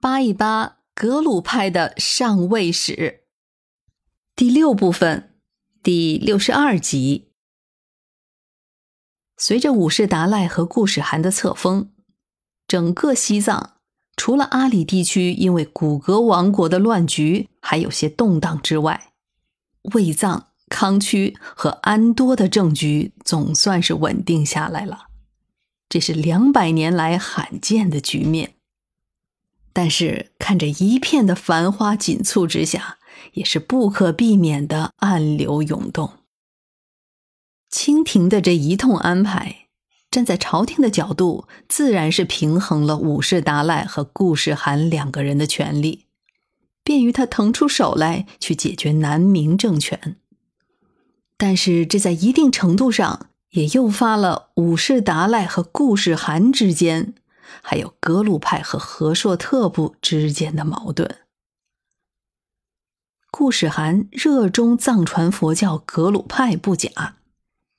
扒一扒格鲁派的上位史，第六部分，第六十二集。随着五世达赖和固始汗的册封，整个西藏除了阿里地区因为古格王国的乱局还有些动荡之外，卫藏、康区和安多的政局总算是稳定下来了。这是两百年来罕见的局面。但是，看着一片的繁花锦簇之下，也是不可避免的暗流涌动。清廷的这一通安排，站在朝廷的角度，自然是平衡了五世达赖和顾世汗两个人的权利，便于他腾出手来去解决南明政权。但是，这在一定程度上也诱发了五世达赖和顾世汗之间。还有格鲁派和和硕特部之间的矛盾。顾始汗热衷藏传佛教格鲁派不假，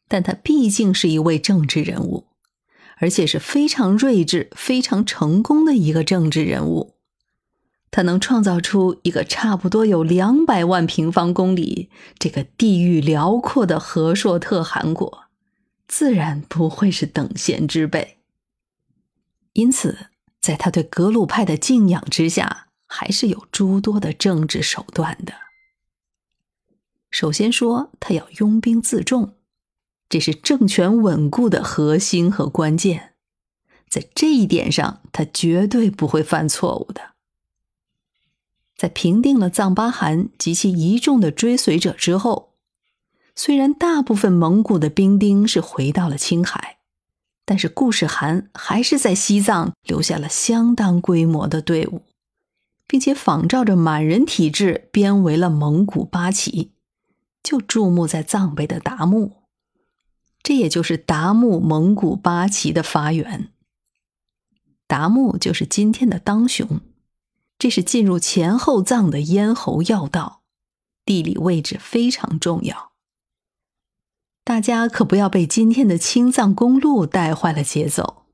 但他毕竟是一位政治人物，而且是非常睿智、非常成功的一个政治人物。他能创造出一个差不多有两百万平方公里、这个地域辽阔的和硕特汗国，自然不会是等闲之辈。因此，在他对格鲁派的敬仰之下，还是有诸多的政治手段的。首先说，他要拥兵自重，这是政权稳固的核心和关键。在这一点上，他绝对不会犯错误的。在平定了藏巴汗及其一众的追随者之后，虽然大部分蒙古的兵丁是回到了青海。但是，顾世汗还是在西藏留下了相当规模的队伍，并且仿照着满人体制编为了蒙古八旗，就驻牧在藏北的达木。这也就是达木蒙古八旗的发源。达木就是今天的当雄，这是进入前后藏的咽喉要道，地理位置非常重要。大家可不要被今天的青藏公路带坏了节奏。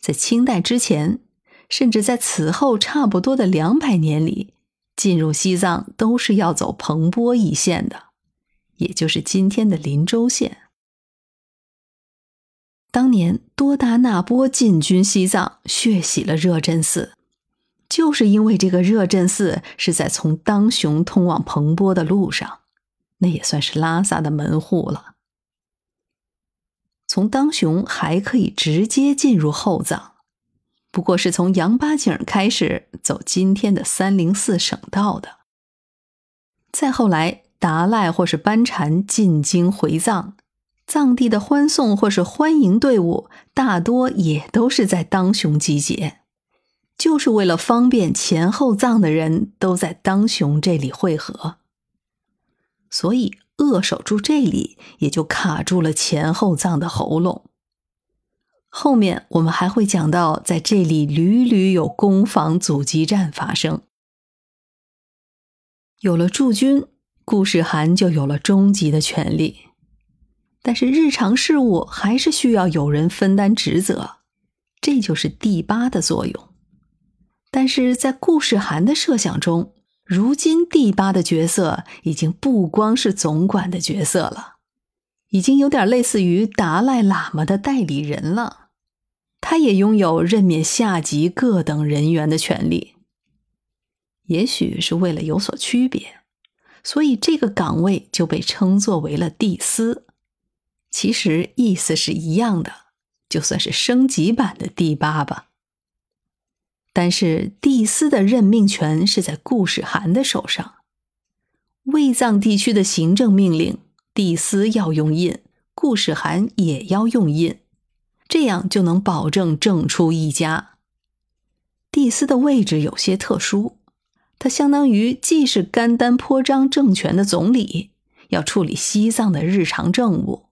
在清代之前，甚至在此后差不多的两百年里，进入西藏都是要走彭波一线的，也就是今天的林州线。当年多达那波进军西藏，血洗了热振寺，就是因为这个热振寺是在从当雄通往彭波的路上，那也算是拉萨的门户了。从当雄还可以直接进入后藏，不过是从羊八井开始走今天的三零四省道的。再后来，达赖或是班禅进京回藏，藏地的欢送或是欢迎队伍大多也都是在当雄集结，就是为了方便前后藏的人都在当雄这里汇合，所以。扼守住这里，也就卡住了前后藏的喉咙。后面我们还会讲到，在这里屡屡有攻防阻击战发生。有了驻军，顾世汗就有了终极的权利，但是日常事务还是需要有人分担职责，这就是第八的作用。但是在顾世汗的设想中，如今第八的角色已经不光是总管的角色了，已经有点类似于达赖喇嘛的代理人了。他也拥有任免下级各等人员的权利。也许是为了有所区别，所以这个岗位就被称作为了帝司。其实意思是一样的，就算是升级版的第八吧。但是帝司的任命权是在顾世涵的手上，卫藏地区的行政命令，帝司要用印，顾世涵也要用印，这样就能保证政出一家。帝司的位置有些特殊，他相当于既是甘丹颇章政权的总理，要处理西藏的日常政务，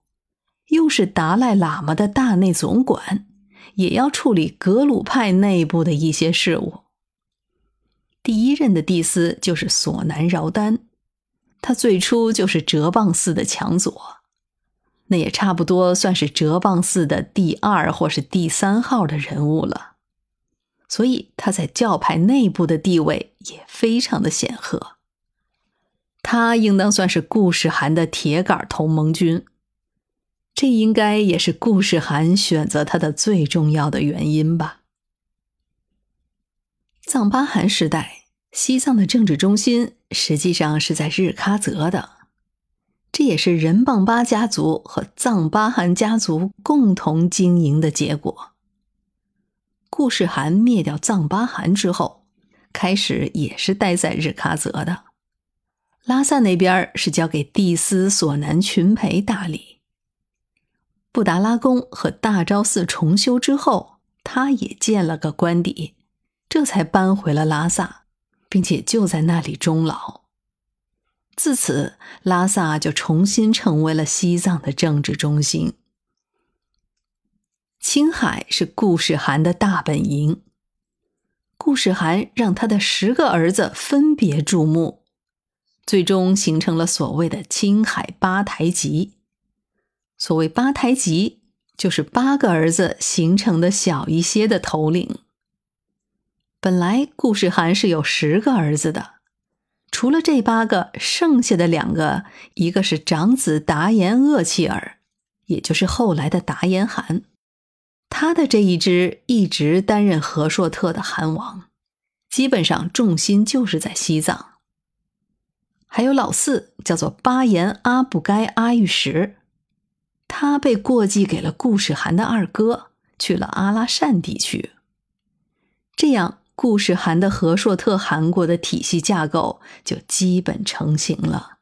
又是达赖喇嘛的大内总管。也要处理格鲁派内部的一些事务。第一任的帝司就是索南饶丹，他最初就是哲蚌寺的强左，那也差不多算是哲蚌寺的第二或是第三号的人物了。所以他在教派内部的地位也非常的显赫。他应当算是顾世涵的铁杆同盟军，这应该也是顾世涵选择他的最重要的原因吧。藏巴汗时代，西藏的政治中心实际上是在日喀则的，这也是仁蚌巴家族和藏巴汗家族共同经营的结果。顾世涵灭掉藏巴汗之后，开始也是待在日喀则的，拉萨那边是交给帝司索南群培打理。布达拉宫和大昭寺重修之后，他也建了个官邸。这才搬回了拉萨，并且就在那里终老。自此，拉萨就重新成为了西藏的政治中心。青海是顾世涵的大本营。顾世涵让他的十个儿子分别注目，最终形成了所谓的青海八台集。所谓八台吉，就是八个儿子形成的小一些的头领。本来顾世涵是有十个儿子的，除了这八个，剩下的两个，一个是长子达延厄齐尔，也就是后来的达延汗，他的这一支一直担任和硕特的汗王，基本上重心就是在西藏。还有老四叫做巴颜阿布该阿育什，他被过继给了顾世涵的二哥，去了阿拉善地区，这样。顾世涵的和硕特汗国的体系架构就基本成型了。